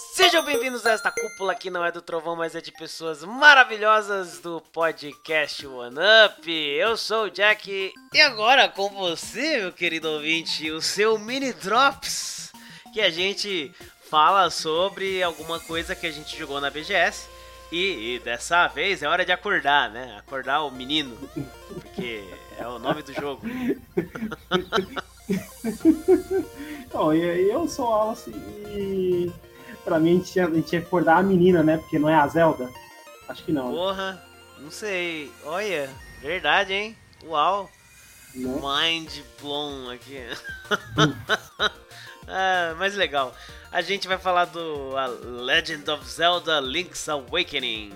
Sejam bem-vindos a esta cúpula que não é do trovão, mas é de pessoas maravilhosas do podcast One Up. Eu sou o Jack e agora com você, meu querido ouvinte, o seu mini drops que a gente fala sobre alguma coisa que a gente jogou na BGS. E, e, dessa vez é hora de acordar, né? Acordar o menino, porque é o nome do jogo. Bom, eu sou Alice e pra mim a gente, tinha, a gente tinha que acordar a menina, né? Porque não é a Zelda. Acho que não. Porra, não sei. Olha, verdade, hein? Uau. Não. Mind blown aqui. ah, mas legal a gente vai falar do a Legend of Zelda Link's Awakening.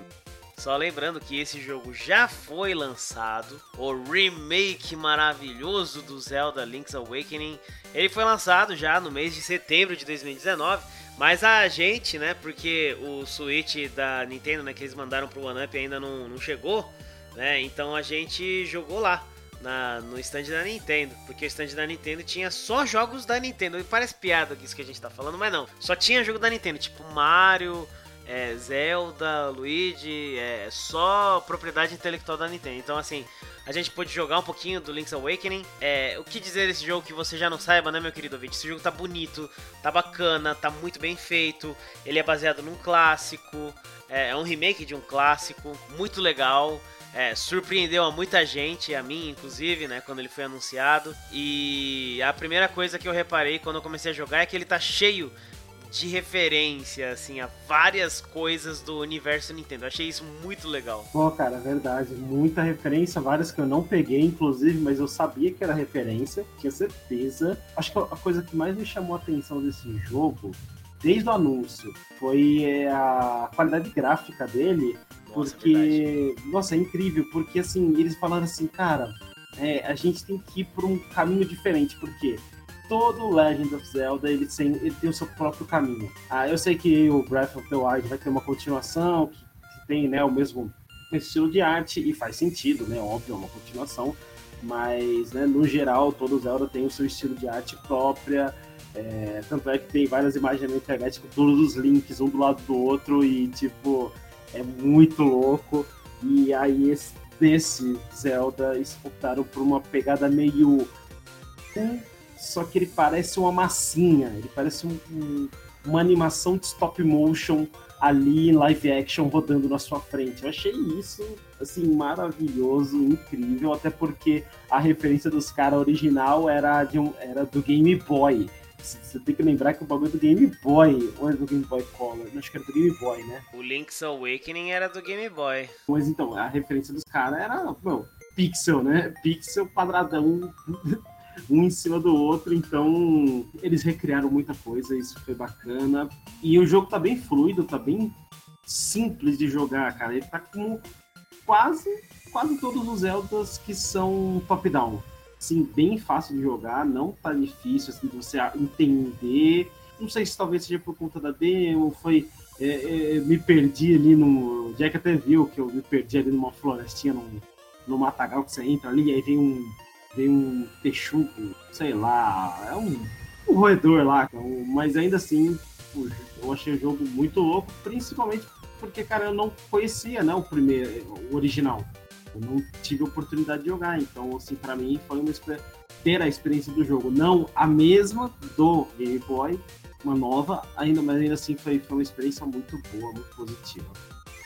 Só lembrando que esse jogo já foi lançado, o remake maravilhoso do Zelda Link's Awakening. Ele foi lançado já no mês de setembro de 2019, mas a gente, né, porque o Switch da Nintendo, né, que eles mandaram pro One Up ainda não, não chegou, né, então a gente jogou lá na, no stand da Nintendo, porque o stand da Nintendo tinha só jogos da Nintendo. E parece piada isso que a gente tá falando, mas não. Só tinha jogo da Nintendo, tipo Mario, é, Zelda, Luigi, é só propriedade intelectual da Nintendo. Então, assim, a gente pôde jogar um pouquinho do Link's Awakening. É, o que dizer desse jogo que você já não saiba, né, meu querido ouvinte? Esse jogo tá bonito, tá bacana, tá muito bem feito. Ele é baseado num clássico, é, é um remake de um clássico, muito legal. É, surpreendeu a muita gente, a mim inclusive, né, quando ele foi anunciado. E a primeira coisa que eu reparei quando eu comecei a jogar é que ele tá cheio de referência, assim, a várias coisas do universo Nintendo. Eu achei isso muito legal. Pô, cara, verdade. Muita referência, várias que eu não peguei, inclusive, mas eu sabia que era referência, tinha certeza. Acho que a coisa que mais me chamou a atenção desse jogo, desde o anúncio, foi é, a qualidade gráfica dele porque, é nossa, é incrível, porque assim, eles falaram assim, cara, é, a gente tem que ir por um caminho diferente, porque todo Legend of Zelda ele tem, ele tem o seu próprio caminho. Ah, eu sei que o Breath of the Wild vai ter uma continuação que, que tem né, o mesmo estilo de arte e faz sentido, né? Óbvio, é uma continuação, mas né, no geral todo Zelda tem o seu estilo de arte própria. É, tanto é que tem várias imagens na internet com todos os links um do lado do outro e tipo é muito louco. E aí esse, desse Zelda eles optaram por uma pegada meio. Só que ele parece uma massinha, ele parece um, um, uma animação de stop motion ali em live action rodando na sua frente. Eu achei isso assim maravilhoso, incrível, até porque a referência dos caras original era, de um, era do Game Boy. Você tem que lembrar que o bagulho é do Game Boy, ou é do Game Boy Color? Acho que era do Game Boy, né? O Link's Awakening era do Game Boy. Mas então, a referência dos caras era, meu, pixel, né? Pixel quadradão, um em cima do outro. Então, eles recriaram muita coisa, isso foi bacana. E o jogo tá bem fluido, tá bem simples de jogar, cara. Ele tá como quase, quase todos os Zeldas que são top-down assim, bem fácil de jogar, não tá difícil assim, de você entender. Não sei se talvez seja por conta da demo, foi. É, é, me perdi ali no. Jack até viu que eu me perdi ali numa florestinha, no no matagal que você entra ali, aí vem um. Vem um texugo, sei lá, é um, um roedor lá, mas ainda assim, eu achei o jogo muito louco, principalmente porque, cara, eu não conhecia, né, o primeiro, o original. Eu não tive oportunidade de jogar, então, assim, para mim foi uma ter a experiência do jogo, não a mesma do Game Boy, uma nova, ainda, mas ainda assim foi, foi uma experiência muito boa, muito positiva.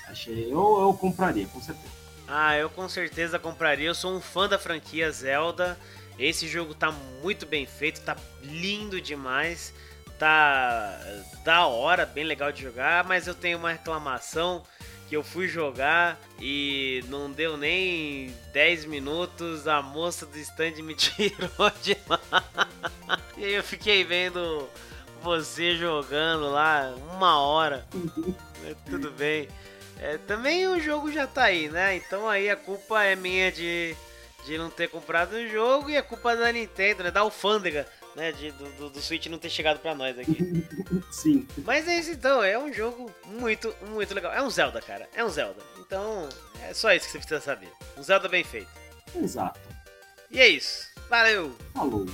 Achei, eu, eu compraria, com certeza. Ah, eu com certeza compraria. Eu sou um fã da franquia Zelda. Esse jogo tá muito bem feito, tá lindo demais, tá da hora, bem legal de jogar, mas eu tenho uma reclamação que eu fui jogar e não deu nem 10 minutos, a moça do stand me tirou de lá. E aí eu fiquei vendo você jogando lá uma hora. Tudo bem. É, também o jogo já tá aí, né? Então aí a culpa é minha de, de não ter comprado o jogo e a culpa é da Nintendo, né? Da alfândega né, de, do, do Switch não ter chegado pra nós aqui. Sim. Mas é isso então, é um jogo muito, muito legal. É um Zelda, cara. É um Zelda. Então, é só isso que você precisa saber. Um Zelda bem feito. Exato. E é isso. Valeu! Falou!